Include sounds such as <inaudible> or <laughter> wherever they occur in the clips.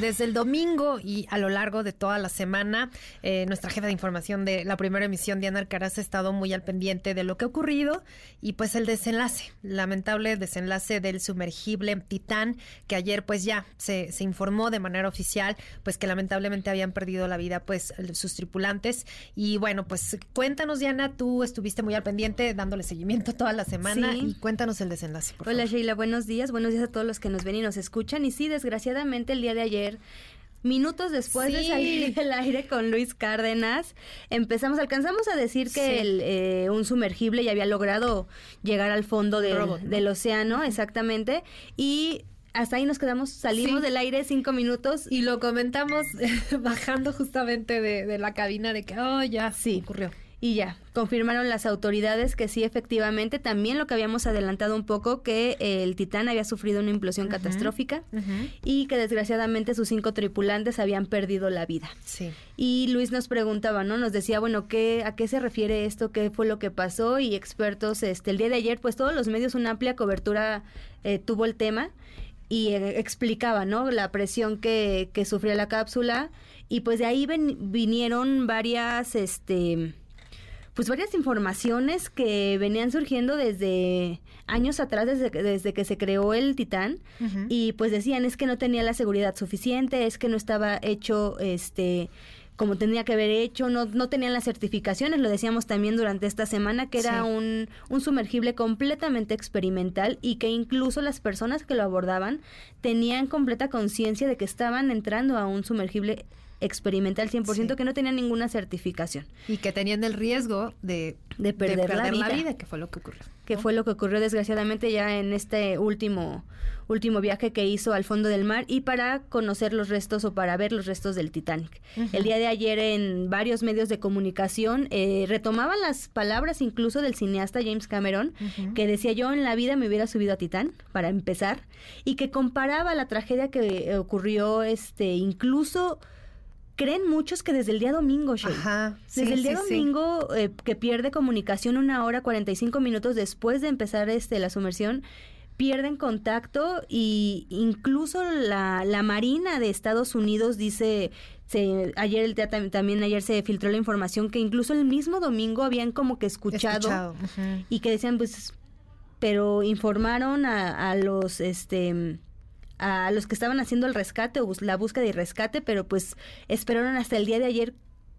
desde el domingo y a lo largo de toda la semana, eh, nuestra jefa de información de la primera emisión, Diana Alcaraz, ha estado muy al pendiente de lo que ha ocurrido y pues el desenlace, lamentable desenlace del sumergible Titán, que ayer pues ya se, se informó de manera oficial, pues que lamentablemente habían perdido la vida pues sus tripulantes. Y bueno, pues cuéntanos, Diana, tú estuviste muy al pendiente dándole seguimiento toda la semana y cuéntanos el desenlace. Hola Sheila, buenos días, buenos días a todos los que nos ven y nos escuchan. Y sí, desgraciadamente el día de ayer Minutos después de salir del aire con Luis Cárdenas, empezamos, alcanzamos a decir que el, eh, un sumergible ya había logrado llegar al fondo del océano, exactamente, y hasta ahí nos quedamos, salimos del aire cinco minutos. Y lo comentamos <laughs> bajando justamente de, de, la cabina de que, oh, ya, sí. ocurrió y ya, confirmaron las autoridades que sí, efectivamente, también lo que habíamos adelantado un poco, que el Titán había sufrido una implosión catastrófica y que desgraciadamente sus cinco tripulantes habían perdido la vida. Sí. Y Luis nos preguntaba, ¿no? Nos decía, bueno, ¿qué, ¿a qué se refiere esto? ¿Qué fue lo que pasó? Y expertos, este, el día de ayer, pues todos los medios, una amplia cobertura eh, tuvo el tema y eh, explicaba, ¿no? La presión que, que sufría la cápsula y pues de ahí vinieron varias, este pues varias informaciones que venían surgiendo desde años atrás, desde, desde que se creó el Titán, y pues decían es que no tenía la seguridad suficiente, es que no estaba hecho este como tenía que haber hecho, no, no tenían las certificaciones, lo decíamos también durante esta semana, que era un, un sumergible completamente experimental y que incluso las personas que lo abordaban tenían completa conciencia de que estaban entrando a un sumergible experimental 100% que no tenía ninguna certificación. Y que tenían el riesgo de, de perder, la, vida, que fue lo que ocurrió. Que fue lo que ocurrió desgraciadamente ya en este último, último viaje que hizo al fondo del mar y para conocer los restos o para ver los restos del Titanic. El día de ayer en varios medios de comunicación eh, retomaban las palabras incluso del cineasta James Cameron, que decía yo en la vida me hubiera subido a Titán, para empezar, y que comparaba la tragedia que ocurrió este incluso creen muchos que desde el día domingo, desde el día domingo eh, que pierde comunicación una hora 45 minutos después de empezar este la sumersión, pierden contacto y incluso la, la Marina de Estados Unidos dice se, ayer el también ayer se filtró la información que incluso el mismo domingo habían como que escuchado, y que decían pues pero informaron a, a los este a los que estaban haciendo el rescate o la búsqueda y rescate, pero pues esperaron hasta el día de ayer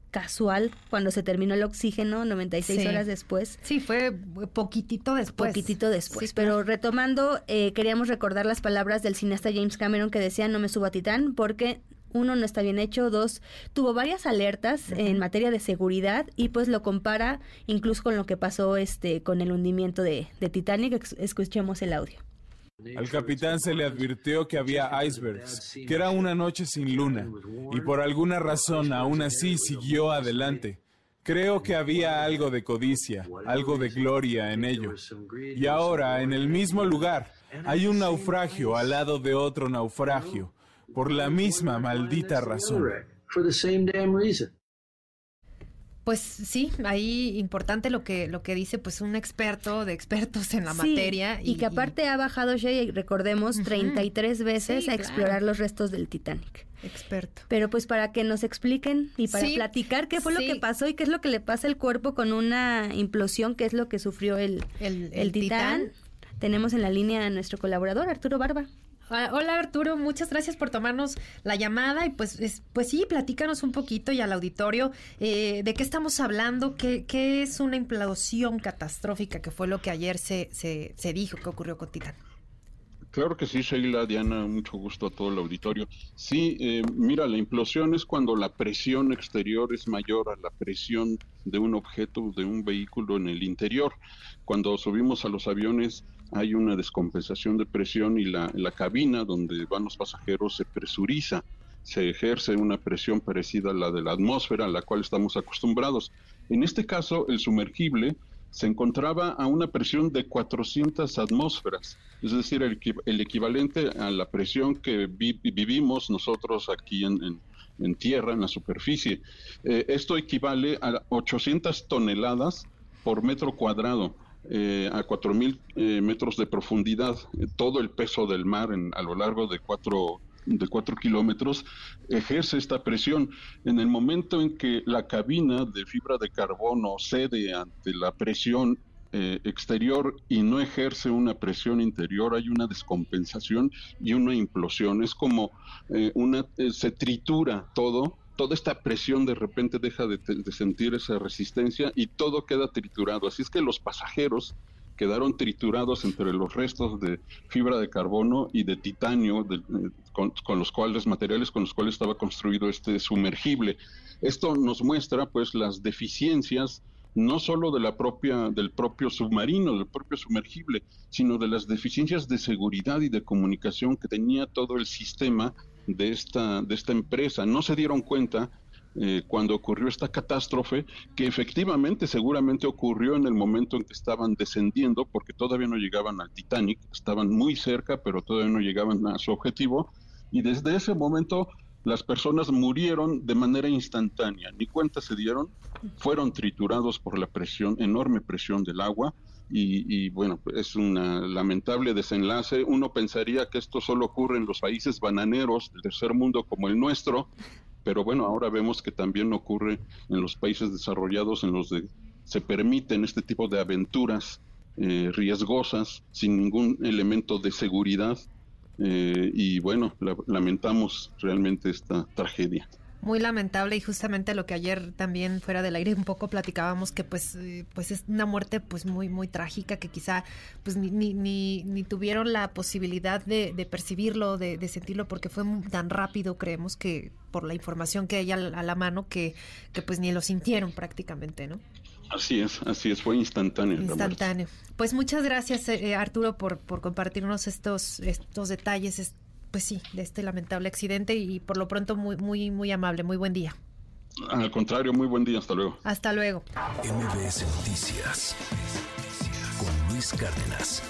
casual cuando se terminó el oxígeno 96 horas después. Sí, fue poquitito después. Poquitito después. pero retomando, eh, queríamos recordar las palabras del cineasta James Cameron que decía no me subo a Titán porque uno no está bien hecho, dos tuvo varias alertas en materia de seguridad y pues lo compara incluso con lo que pasó este con el hundimiento de, de Titanic. Escuchemos el audio. Al capitán se le advirtió que había icebergs, que era una noche sin luna, y por alguna razón aún así siguió adelante. Creo que había algo de codicia, algo de gloria en ello. Y ahora, en el mismo lugar, hay un naufragio al lado de otro naufragio, por la misma maldita razón. Pues sí, ahí importante lo que lo que dice pues un experto de expertos en la materia. Y, que aparte ha bajado Shay, recordemos, 33 veces a explorar los restos del Titanic. Experto. Pero pues para que nos expliquen y para platicar qué fue lo que pasó y qué es lo que le pasa al cuerpo con una implosión, qué es lo que sufrió el, el, titán, tenemos en la línea a nuestro colaborador, Arturo Barba. Ah, hola Arturo, muchas gracias por tomarnos la llamada y pues, pues sí, platícanos un poquito y al auditorio eh, de qué estamos hablando, qué, qué, es una implosión catastrófica que fue lo que ayer se, se, se dijo que ocurrió con Titán. Claro que sí, Sheila, Diana, mucho gusto a todo el auditorio. Sí, eh, mira, la implosión es cuando la presión exterior es mayor a la presión de un objeto, de un vehículo en el interior. Cuando subimos a los aviones hay una descompensación de presión y la, la cabina donde van los pasajeros se presuriza, se ejerce una presión parecida a la de la atmósfera a la cual estamos acostumbrados. En este caso, el sumergible se encontraba a una presión de 400 atmósferas, es decir, el, el equivalente a la presión que vivimos nosotros aquí en, en, tierra, en la superficie. Eh, esto equivale a 800 toneladas por metro cuadrado eh, a 4.000 eh, metros de profundidad, eh, todo el peso del mar en, a lo largo de cuatro de cuatro kilómetros, ejerce esta presión. En el momento en que la cabina de fibra de carbono cede ante la presión eh, exterior y no ejerce una presión interior, hay una descompensación y una implosión. Es como eh, una, eh, se tritura todo, toda esta presión de repente deja de, sentir esa resistencia y todo queda triturado. Así es que los pasajeros quedaron triturados entre los restos de fibra de carbono y de titanio de, con, con, los cuales materiales con los cuales estaba construido este sumergible. Esto nos muestra pues las deficiencias no solo de la propia, del propio submarino, del propio sumergible, sino de las deficiencias de seguridad y de comunicación que tenía todo el sistema de esta, de esta empresa. No se dieron cuenta eh, cuando ocurrió esta catástrofe, que efectivamente seguramente ocurrió en el momento en que estaban descendiendo, porque todavía no llegaban al Titanic, estaban muy cerca, pero todavía no llegaban a su objetivo, y desde ese momento las personas murieron de manera instantánea, ni cuenta se dieron, fueron triturados por la presión, enorme presión del agua, y, y, bueno, es un lamentable desenlace. Uno pensaría que esto solo ocurre en los países bananeros del tercer mundo como el nuestro, pero bueno, ahora vemos que también ocurre en los países desarrollados en los que se permiten este tipo de aventuras eh, riesgosas sin ningún elemento de seguridad eh, y bueno, la, lamentamos realmente esta tragedia. Muy lamentable y justamente lo que ayer también fuera del aire un poco platicábamos que pues eh, pues es una muerte pues muy muy trágica que quizá pues ni ni, ni, tuvieron la posibilidad de, percibirlo de, de, sentirlo porque fue tan rápido creemos que por la información que hay a la mano que, que pues ni lo sintieron prácticamente no Así es, así es, fue instantáneo. Instantáneo. Pues muchas gracias, eh, Arturo, por, por compartirnos estos, estos detalles, pues sí, de este lamentable accidente y por lo pronto muy, muy, muy amable. Muy buen día. Al contrario, muy buen día. Hasta luego. Hasta luego. MBS Noticias con Luis Cárdenas.